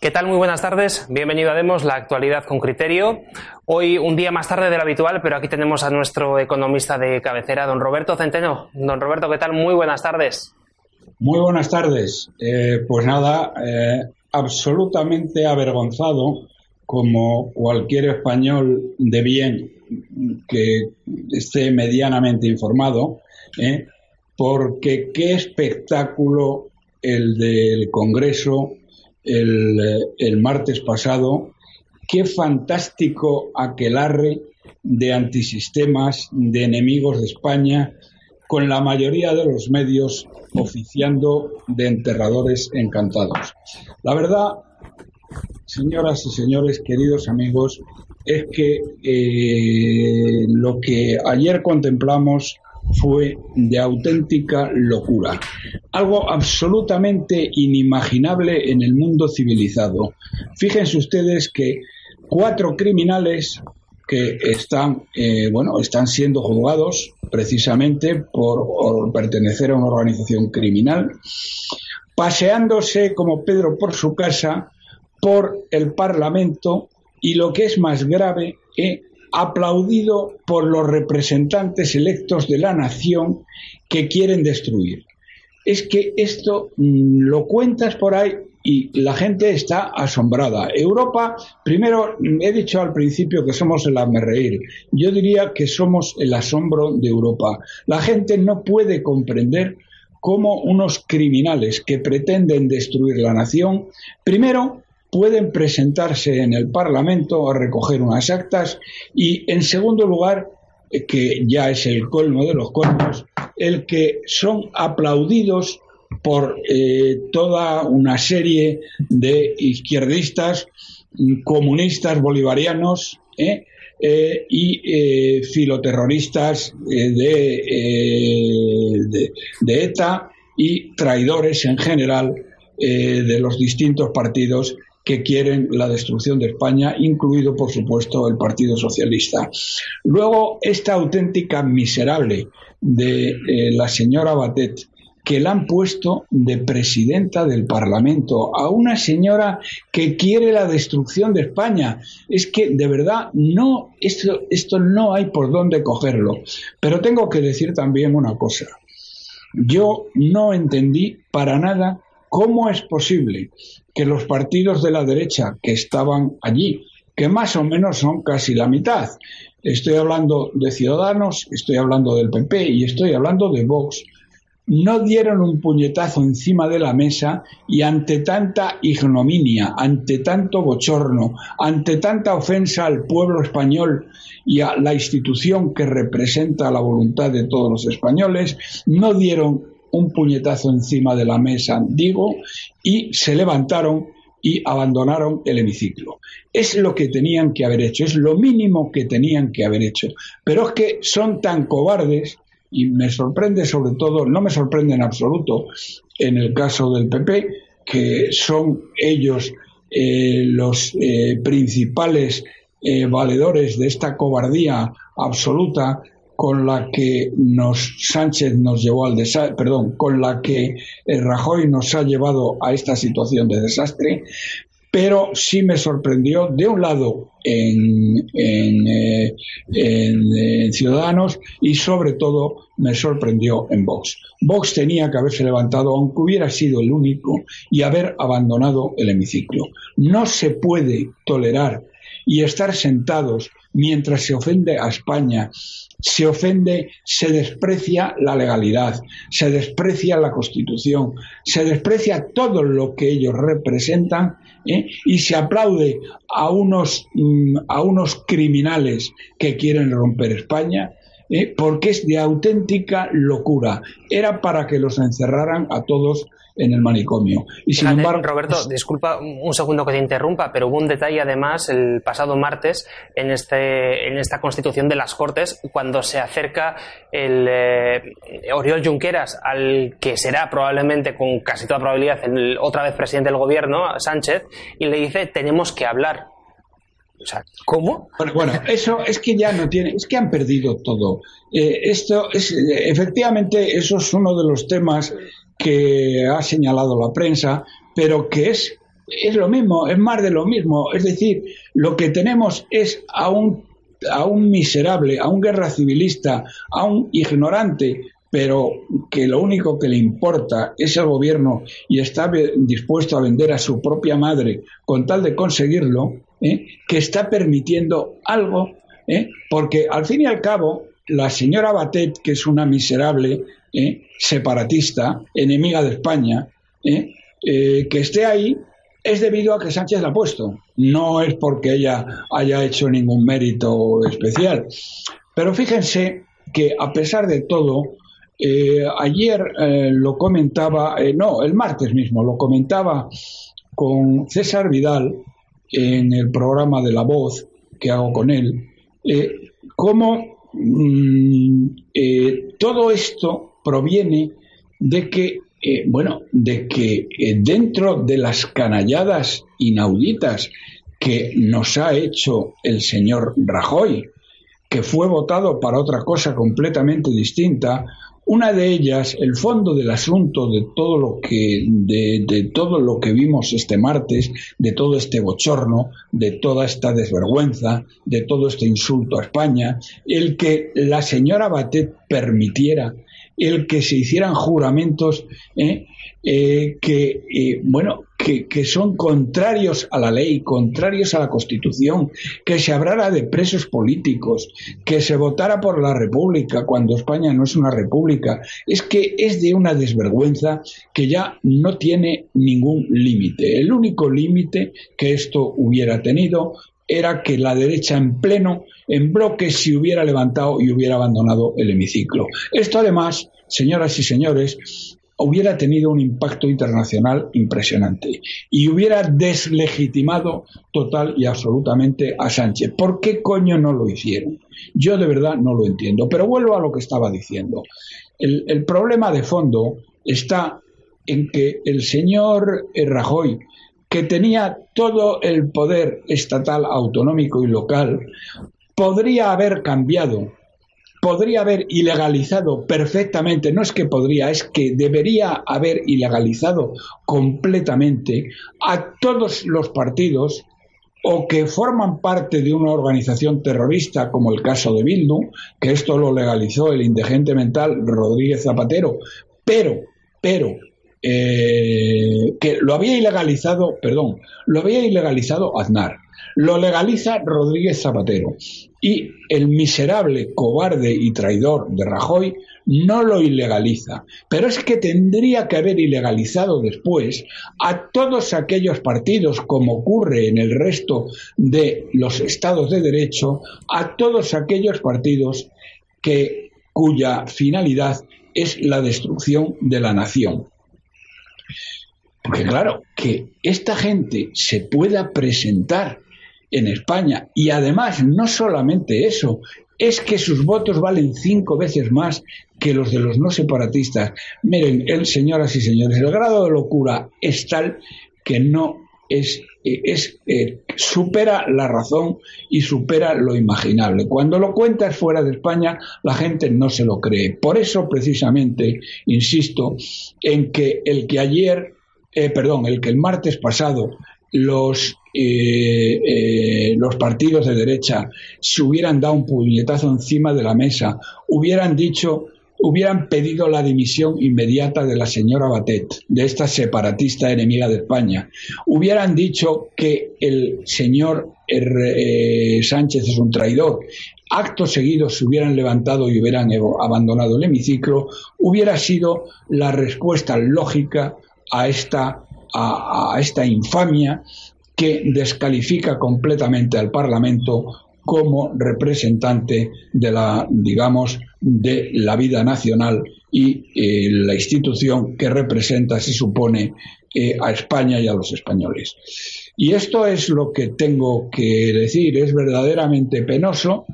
¿Qué tal? Muy buenas tardes. Bienvenido a Demos, la actualidad con criterio. Hoy un día más tarde de lo habitual, pero aquí tenemos a nuestro economista de cabecera, don Roberto Centeno. Don Roberto, ¿qué tal? Muy buenas tardes. Muy buenas tardes. Eh, pues nada, eh, absolutamente avergonzado, como cualquier español de bien que esté medianamente informado, eh, porque qué espectáculo el del Congreso el, martes pasado, qué fantástico aquelarre de antisistemas, de enemigos de España, con la mayoría de los medios oficiando de enterradores encantados. La verdad, señoras y señores, queridos amigos, es que eh, lo que ayer contemplamos fue de auténtica locura, algo absolutamente inimaginable en el mundo civilizado. Fíjense ustedes que cuatro criminales que están, eh, bueno, están siendo juzgados precisamente por pertenecer a una organización criminal, paseándose como Pedro por su casa, por el Parlamento y lo que es más grave, eh, aplaudido por los representantes electos de la nación que quieren destruir. Es que esto mm, lo cuentas por ahí y la gente está asombrada. Europa, primero, he dicho al principio que somos el reír. Yo diría que somos el asombro de Europa. La gente no puede comprender cómo unos criminales que pretenden destruir la nación, primero, pueden presentarse en el Parlamento a recoger unas actas y, en segundo lugar, eh, que ya es el colmo de los colmos, el que son aplaudidos por eh, toda una serie de izquierdistas, comunistas bolivarianos ¿eh? y filoterroristas de, ETA y traidores en general de los distintos partidos que quieren la destrucción de España, incluido, por supuesto, el Partido Socialista. Luego, esta auténtica miserable de eh, la señora Batet, que la han puesto de presidenta del Parlamento, a una señora que quiere la destrucción de España. Es que de verdad no, esto, esto no hay por dónde cogerlo. Pero tengo que decir también una cosa. Yo no entendí para nada cómo es posible que los partidos de la derecha que estaban allí, que más o menos son casi la mitad, estoy hablando de Ciudadanos, estoy hablando del PP y estoy hablando de Vox, no dieron un puñetazo encima de la mesa y ante tanta ignominia, ante tanto bochorno, ante tanta ofensa al pueblo español y a la institución que representa la voluntad de todos los españoles, no dieron un puñetazo encima de la mesa, digo, y se levantaron y abandonaron el hemiciclo. Es lo que tenían que haber hecho, es lo mínimo que tenían que haber hecho. Pero es que son tan cobardes y me sorprende sobre todo, no me sorprende en absoluto en el caso del PP, que son ellos eh, los eh, principales eh, valedores de esta cobardía absoluta con la que nos Sánchez nos llevó al desastre, perdón, con la que el Rajoy nos ha llevado a esta situación de desastre, pero sí me sorprendió, de un lado, en, eh, en, Ciudadanos y sobre todo me sorprendió en Vox. Vox tenía que haberse levantado, aunque hubiera sido el único, y haber abandonado el hemiciclo. No se puede tolerar y estar sentados mientras se ofende a España, se ofende, se desprecia la legalidad, se desprecia la Constitución, se desprecia todo lo que ellos representan ¿eh? y se aplaude a unos, mm, a unos criminales que quieren romper España. ¿eh? porque es de auténtica locura. Era para que los encerraran a todos en el manicomio. Y sin embargo, Roberto, disculpa un segundo que te interrumpa, pero hubo un detalle además el pasado martes en este en esta constitución de las Cortes cuando se acerca el eh, Oriol Junqueras al que será probablemente con casi toda probabilidad el, otra vez presidente del gobierno, Sánchez, y le dice tenemos que hablar. O sea, ¿cómo? Bueno, eso es que ya no tiene, es que han perdido todo. Eh, esto es, efectivamente, eso es uno de los temas que ha señalado la prensa, pero que es es lo mismo, es más de lo mismo. Es decir, lo que tenemos es a un, a un miserable, a un guerra civilista, a un ignorante, pero que lo único que le importa es el gobierno y está dispuesto a vender a su propia madre con tal de conseguirlo, ¿eh? que está permitiendo algo, ¿eh? porque al fin y al cabo, la señora Batet, que es una miserable ¿eh? separatista, enemiga de España, que esté ahí es debido a que Sánchez la ha puesto, no es porque ella haya hecho ningún mérito especial. Pero fíjense que a pesar de todo, eh, ayer eh, lo comentaba, eh, no, el martes mismo lo comentaba con César Vidal en el programa de La Voz que hago con él, cómo mm, todo esto proviene de que, bueno, de que dentro de las canalladas inauditas que nos ha hecho el señor Rajoy, que fue votado para otra cosa completamente distinta, una de ellas, el fondo del asunto de todo lo que, de, todo lo que vimos este martes, de todo este bochorno, de toda esta desvergüenza, de todo este insulto a España, el que la señora Batet permitiera el que se hicieran juramentos ¿eh? Eh, que, eh, bueno, que, son contrarios a la ley, contrarios a la Constitución, que se hablara de presos políticos, que se votara por la República cuando España no es una república, es que es de una desvergüenza que ya no tiene ningún límite. El único límite que esto hubiera tenido era que la derecha en pleno, en bloque, se hubiera levantado y hubiera abandonado el hemiciclo. Esto además, señoras y señores, hubiera tenido un impacto internacional impresionante y hubiera deslegitimado total y absolutamente a Sánchez. ¿Por qué coño no lo hicieron? Yo de verdad no lo entiendo. Pero vuelvo a lo que estaba diciendo. El, el problema de fondo está en que el señor Rajoy, que tenía todo el poder estatal, autonómico y local, podría haber cambiado podría haber ilegalizado perfectamente, no es que podría, es que debería haber ilegalizado completamente a todos los partidos o que forman parte de una organización terrorista, como el caso de Bildu, que esto lo legalizó el indigente mental Rodríguez Zapatero, pero, pero, eh, que lo había ilegalizado, perdón, lo había ilegalizado Aznar, lo legaliza Rodríguez Zapatero y el miserable, cobarde y traidor de Rajoy no lo ilegaliza. Pero es que tendría que haber ilegalizado después a todos aquellos partidos, como ocurre en el resto de los estados de derecho, a todos aquellos partidos que, cuya finalidad es la destrucción de la nación. Porque claro, que esta gente se pueda presentar en España. Y además, no solamente eso, es que sus votos valen cinco veces más que los de los no separatistas. Miren, el, señoras y señores, el grado de locura es tal que no es, es eh, supera la razón y supera lo imaginable. Cuando lo cuentas fuera de España, la gente no se lo cree. Por eso, precisamente, insisto en que el que ayer, eh, perdón, el que el martes pasado los eh, eh, los partidos de derecha se hubieran dado un puñetazo encima de la mesa, hubieran dicho, hubieran pedido la dimisión inmediata de la señora Batet, de esta separatista enemiga de España, hubieran dicho que el señor eh, Sánchez es un traidor, actos seguidos se hubieran levantado y hubieran abandonado el hemiciclo, hubiera sido la respuesta lógica a esta, a esta infamia que descalifica completamente al Parlamento como representante de la, digamos, de la vida nacional y eh, la institución que representa, se supone, eh, a España y a los españoles. Y esto es lo que tengo que decir. Es verdaderamente penoso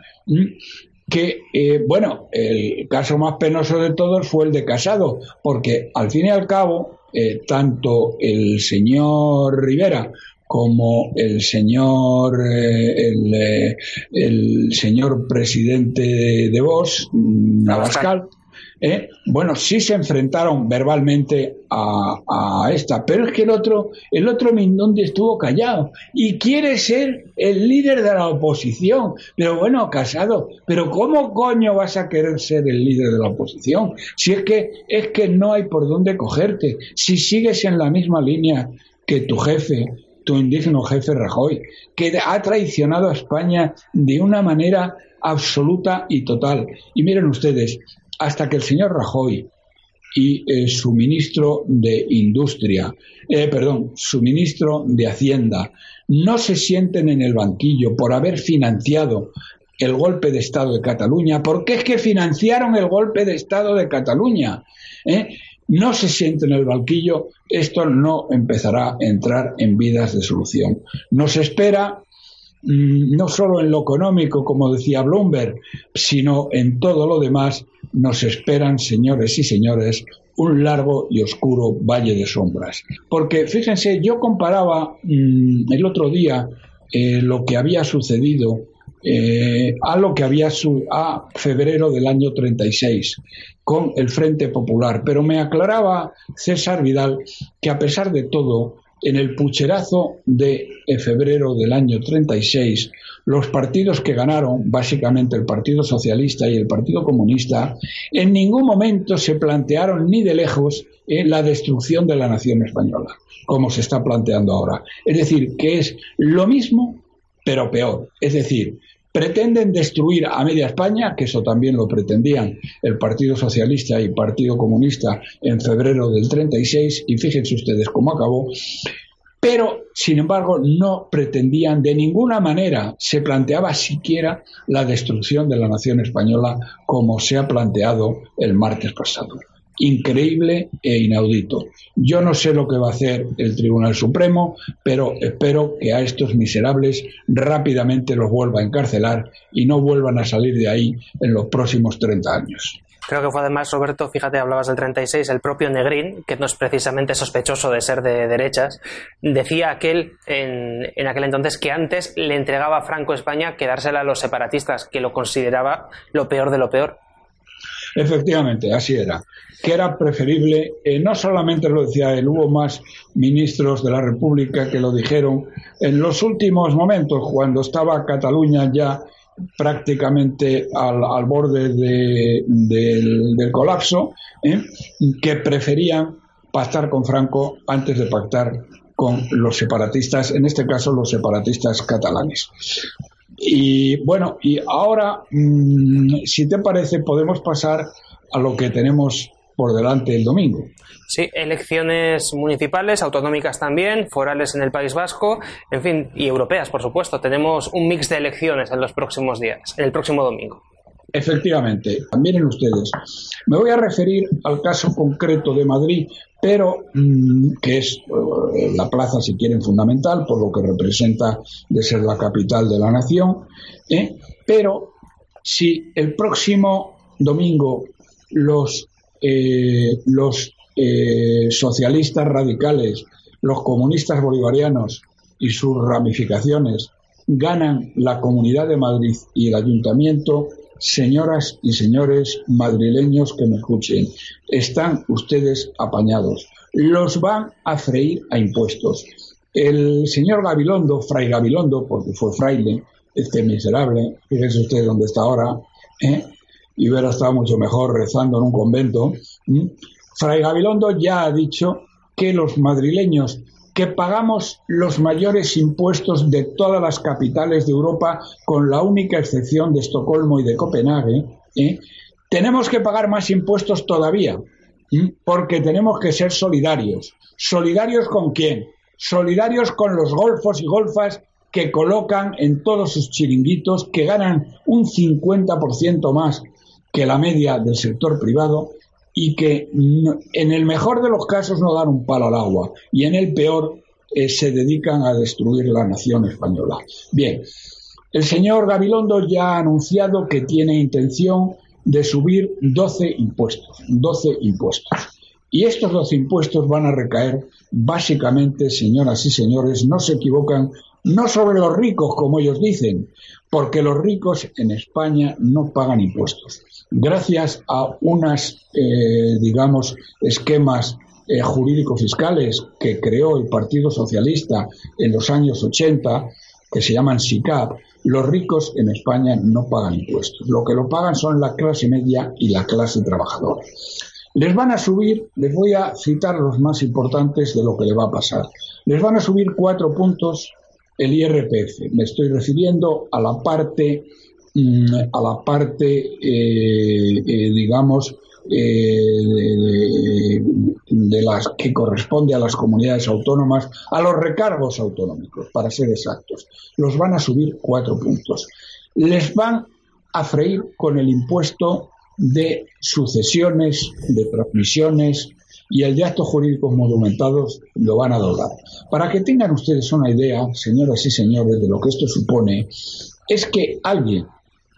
que, eh, bueno, el caso más penoso de todos fue el de Casado, porque al fin y al cabo, tanto el señor Rivera como el señor eh, el, eh, el, señor presidente de, Vos, Navascal, ¿eh? bueno, sí se enfrentaron verbalmente a, esta, pero es que el otro, el otro estuvo callado y quiere ser el líder de la oposición. Pero bueno, Casado, pero ¿cómo coño vas a querer ser el líder de la oposición? Si es que, es que no hay por dónde cogerte, si sigues en la misma línea que tu jefe, tu indigno jefe Rajoy, que ha traicionado a España de una manera absoluta y total. Y miren ustedes, hasta que el señor Rajoy y eh, su ministro de Industria, eh, perdón, su ministro de Hacienda, no se sienten en el banquillo por haber financiado el golpe de Estado de Cataluña, porque es que financiaron el golpe de Estado de Cataluña. ¿eh? No se sienten en el banquillo, esto no empezará a entrar en vidas de solución. Nos espera no solo en lo económico, como decía Bloomberg, sino en todo lo demás, nos esperan, señores y señores, un largo y oscuro valle de sombras. Porque fíjense, yo comparaba mm, el otro día eh, lo que había sucedido eh, a lo que había su a febrero del año 36 con el Frente Popular, pero me aclaraba César Vidal que a pesar de todo en el pucherazo de febrero del año 36, los partidos que ganaron, básicamente el Partido Socialista y el Partido Comunista, en ningún momento se plantearon ni de lejos la destrucción de la nación española, como se está planteando ahora. Es decir, que es lo mismo, pero peor. Es decir, pretenden destruir a media España, que eso también lo pretendían el Partido Socialista y Partido Comunista en febrero del 36, y fíjense ustedes cómo acabó, pero, sin embargo, no pretendían de ninguna manera, se planteaba siquiera la destrucción de la nación española como se ha planteado el martes pasado increíble e inaudito. Yo no sé lo que va a hacer el Tribunal Supremo, pero espero que a estos miserables rápidamente los vuelva a encarcelar y no vuelvan a salir de ahí en los próximos 30 años. Creo que fue además, Roberto, fíjate, hablabas del 36, el propio Negrín, que no es precisamente sospechoso de ser de derechas, decía aquel en, en aquel entonces que antes le entregaba a Franco España que dársela a los separatistas, que lo consideraba lo peor de lo peor. Efectivamente, así era. Que era preferible, eh, no solamente lo decía él, hubo más ministros de la República que lo dijeron en los últimos momentos, cuando estaba Cataluña ya prácticamente al, borde del, colapso, ¿eh? que preferían pactar con Franco antes de pactar con los separatistas, en este caso los separatistas catalanes. Y bueno, y ahora, mm, si te parece, podemos pasar a lo que tenemos por delante el domingo. Sí, elecciones municipales, autonómicas también, forales en el País Vasco, en fin, y europeas, por supuesto. Tenemos un mix de elecciones en los próximos días, en el próximo domingo. Efectivamente, miren ustedes, me voy a referir al caso concreto de Madrid, pero mm, que es eh, la plaza, si quieren, fundamental, por lo que representa de ser la capital de la nación, ¿eh? pero si el próximo domingo los, eh, los socialistas radicales, los comunistas bolivarianos y sus ramificaciones ganan la Comunidad de Madrid y el Ayuntamiento, Señoras y señores madrileños que me escuchen, están ustedes apañados. Los van a freír a impuestos. El señor Gabilondo, Fray Gabilondo, porque fue fraile, este miserable, fíjese usted dónde está ahora, ¿eh? y hubiera estado mucho mejor rezando en un convento. Fray Gabilondo ya ha dicho que los madrileños que pagamos los mayores impuestos de todas las capitales de Europa, con la única excepción de Estocolmo y de Copenhague, ¿eh? tenemos que pagar más impuestos todavía, porque tenemos que ser solidarios. ¿Solidarios con quién? Solidarios con los golfos y golfas que colocan en todos sus chiringuitos, que ganan un 50% más que la media del sector privado y que en el mejor de los casos no dan un palo al agua y en el peor eh, se dedican a destruir la nación española. Bien, el señor Gabilondo ya ha anunciado que tiene intención de subir 12 impuestos, 12 impuestos. Y estos 12 impuestos van a recaer básicamente, señoras y señores, no se equivocan, no sobre los ricos, como ellos dicen, porque los ricos en España no pagan impuestos. Gracias a unas, eh, digamos, esquemas eh, jurídicos fiscales que creó el Partido Socialista en los años 80, que se llaman SICAP, los ricos en España no pagan impuestos. Lo que lo pagan son la clase media y la clase trabajadora. Les van a subir, les voy a citar los más importantes de lo que le va a pasar. Les van a subir cuatro puntos el IRPF. Me estoy refiriendo a la parte, mm, a la parte, eh, eh, digamos, eh, de las que corresponde a las comunidades autónomas, a los recargos autonómicos, para ser exactos. Los van a subir cuatro puntos. Les van a freír con el impuesto de sucesiones, de transmisiones y el de actos jurídicos monumentados lo van a doblar. Para que tengan ustedes una idea, señoras y señores, de lo que esto supone, es que alguien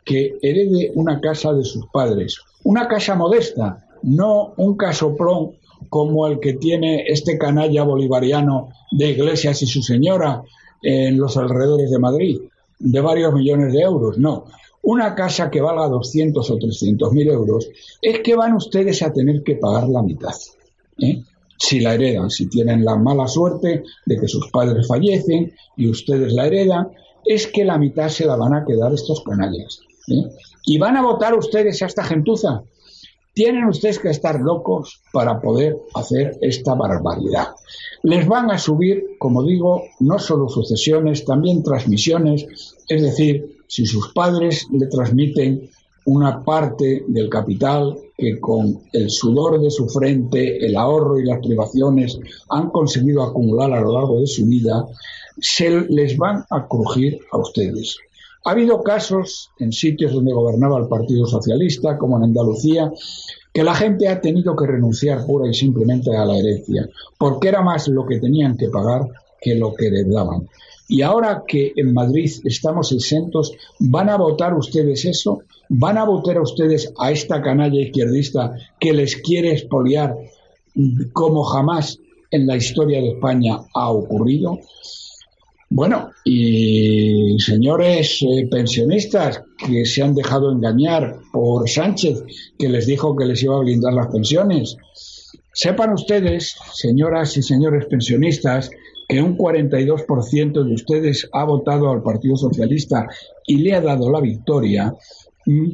que herede una casa de sus padres, una casa modesta, no un casoplón como el que tiene este canalla bolivariano de Iglesias y su señora en los alrededores de Madrid, de varios millones de euros, no una casa que valga 200 o 300 mil euros, es que van ustedes a tener que pagar la mitad. ¿Eh? Si la heredan, si tienen la mala suerte de que sus padres fallecen y ustedes la heredan, es que la mitad se la van a quedar estos canallas. ¿eh? Y van a votar ustedes a esta gentuza. Tienen ustedes que estar locos para poder hacer esta barbaridad. Les van a subir, como digo, no solo sucesiones, también transmisiones, es decir, si sus padres le transmiten una parte del capital que con el sudor de su frente, el ahorro y las privaciones han conseguido acumular a lo largo de su vida, se les van a crujir a ustedes. Ha habido casos en sitios donde gobernaba el Partido Socialista, como en Andalucía, que la gente ha tenido que renunciar pura y simplemente a la herencia, porque era más lo que tenían que pagar que lo que heredaban. Y ahora que en Madrid estamos exentos, ¿van a votar ustedes eso? ¿Van a votar ustedes a esta canalla izquierdista que les quiere expoliar como jamás en la historia de España ha ocurrido? Bueno, y señores eh, pensionistas que se han dejado engañar por Sánchez, que les dijo que les iba a blindar las pensiones, sepan ustedes, señoras y señores pensionistas, que un 42% de ustedes ha votado al Partido Socialista y le ha dado la victoria, mm,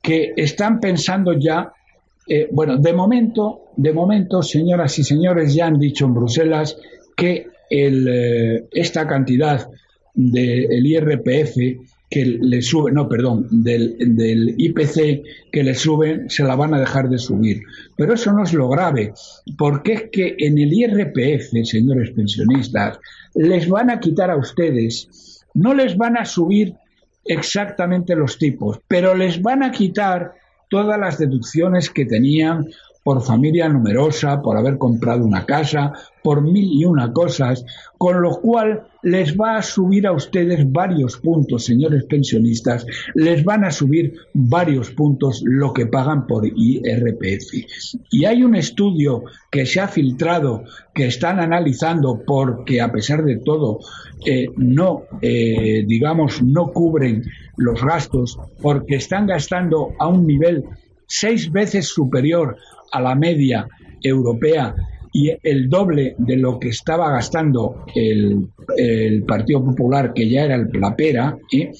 que están pensando ya, eh, bueno, de momento, de momento, señoras y señores, ya han dicho en Bruselas que eh, esta cantidad del IRPF que le sube, no, perdón, del, del, IPC que le suben, se la van a dejar de subir. Pero eso no es lo grave, porque es que en el IRPF, señores pensionistas, les van a quitar a ustedes, no les van a subir exactamente los tipos, pero les van a quitar todas las deducciones que tenían por familia numerosa, por haber comprado una casa, por mil y una cosas, con lo cual les va a subir a ustedes varios puntos, señores pensionistas, les van a subir varios puntos lo que pagan por IRPF. Y hay un estudio que se ha filtrado, que están analizando porque a pesar de todo eh, no, eh, digamos, no cubren los gastos porque están gastando a un nivel seis veces superior a la media europea y el doble de lo que estaba gastando el, Partido Popular, que ya era el Plapera, ¿eh?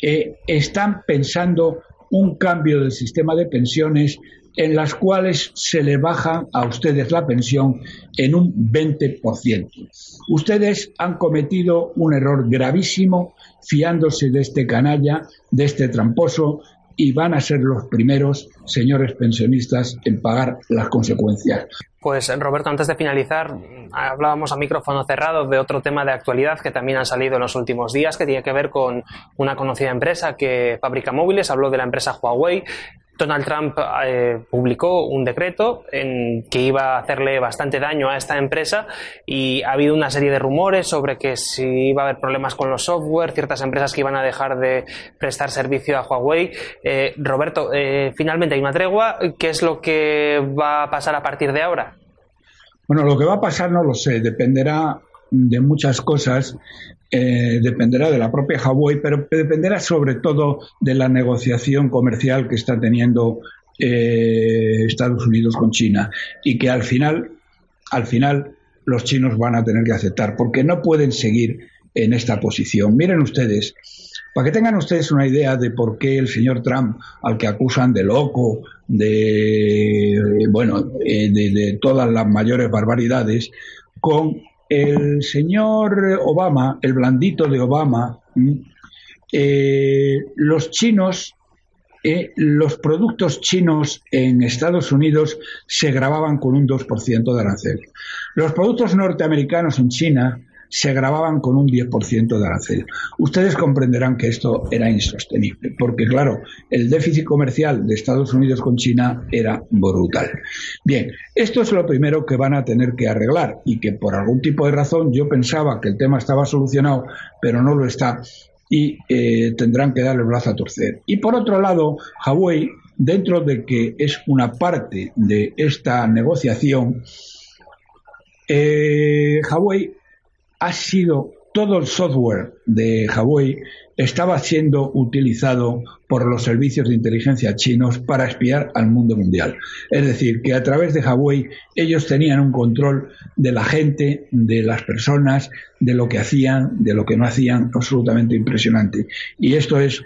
Eh, están pensando un cambio del sistema de pensiones en las cuales se le baja a ustedes la pensión en un 20%. Ustedes han cometido un error gravísimo fiándose de este canalla, de este tramposo, y van a ser los primeros, señores pensionistas, en pagar las consecuencias. Pues Roberto, antes de finalizar, hablábamos a micrófono cerrado de otro tema de actualidad que también ha salido en los últimos días, que tiene que ver con una conocida empresa que fabrica móviles. Habló de la empresa Huawei, Donald Trump eh, publicó un decreto en que iba a hacerle bastante daño a esta empresa y ha habido una serie de rumores sobre que si iba a haber problemas con los software, ciertas empresas que iban a dejar de prestar servicio a Huawei. Eh, Roberto, eh, finalmente hay una tregua. ¿Qué es lo que va a pasar a partir de ahora? Bueno, lo que va a pasar no lo sé, dependerá de muchas cosas, eh, dependerá de la propia Huawei, pero dependerá sobre todo de la negociación comercial que está teniendo eh, Estados Unidos con China y que al final, al final los chinos van a tener que aceptar porque no pueden seguir en esta posición. Miren ustedes, para que tengan ustedes una idea de por qué el señor Trump, al que acusan de loco, de bueno, eh, de todas las mayores barbaridades, con el señor Obama, el blandito de Obama, eh, los chinos, eh, los productos chinos en Estados Unidos se grababan con un 2% de arancel. Los productos norteamericanos en China se grababan con un 10% de arancel. Ustedes comprenderán que esto era insostenible, porque claro, el déficit comercial de Estados Unidos con China era brutal. Bien, esto es lo primero que van a tener que arreglar y que por algún tipo de razón yo pensaba que el tema estaba solucionado, pero no lo está y eh, tendrán que dar el brazo a torcer. Y por otro lado, Huawei, dentro de que es una parte de esta negociación, eh, Huawei ha sido todo el software de Huawei estaba siendo utilizado por los servicios de inteligencia chinos para espiar al mundo mundial. Es decir, que a través de Huawei ellos tenían un control de la gente, de las personas, de lo que hacían, de lo que no hacían, absolutamente impresionante. Y esto es,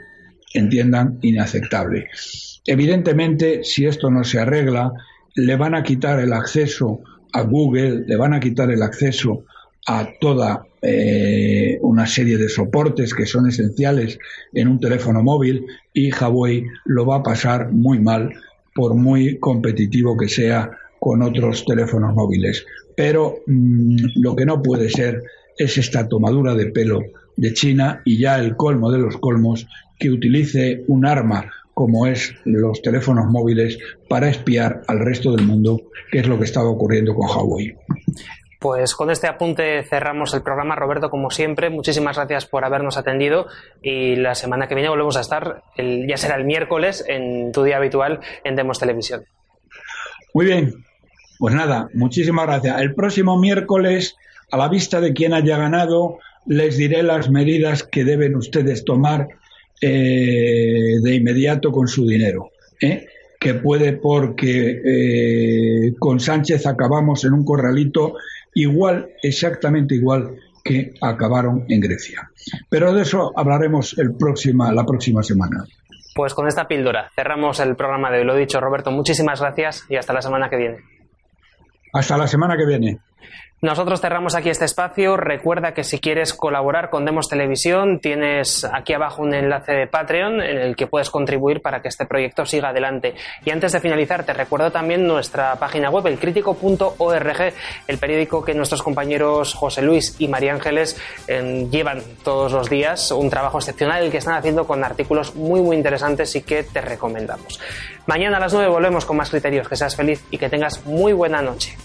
entiendan, inaceptable. Evidentemente, si esto no se arregla, le van a quitar el acceso a Google, le van a quitar el acceso a toda eh, una serie de soportes que son esenciales en un teléfono móvil y Huawei lo va a pasar muy mal por muy competitivo que sea con otros teléfonos móviles. Pero mm, lo que no puede ser es esta tomadura de pelo de China y ya el colmo de los colmos que utilice un arma como es los teléfonos móviles para espiar al resto del mundo, que es lo que estaba ocurriendo con Huawei. Pues con este apunte cerramos el programa. Roberto, como siempre, muchísimas gracias por habernos atendido y la semana que viene volvemos a estar, ya será el miércoles, en tu día habitual en Demos Televisión. Muy bien, pues nada, muchísimas gracias. El próximo miércoles, a la vista de quien haya ganado, les diré las medidas que deben ustedes tomar eh, de inmediato con su dinero. ¿eh? que puede porque eh, con Sánchez acabamos en un corralito igual, exactamente igual que acabaron en Grecia. Pero de eso hablaremos el próxima, la próxima semana. Pues con esta píldora cerramos el programa de hoy. Lo dicho, Roberto, muchísimas gracias y hasta la semana que viene. Hasta la semana que viene. Nosotros cerramos aquí este espacio. Recuerda que si quieres colaborar con Demos Televisión, tienes aquí abajo un enlace de Patreon en el que puedes contribuir para que este proyecto siga adelante. Y antes de finalizar, te recuerdo también nuestra página web, elcrítico.org, el periódico que nuestros compañeros José Luis y María Ángeles eh, llevan todos los días. Un trabajo excepcional el que están haciendo con artículos muy, muy interesantes y que te recomendamos. Mañana a las 9 volvemos con más criterios. Que seas feliz y que tengas muy buena noche.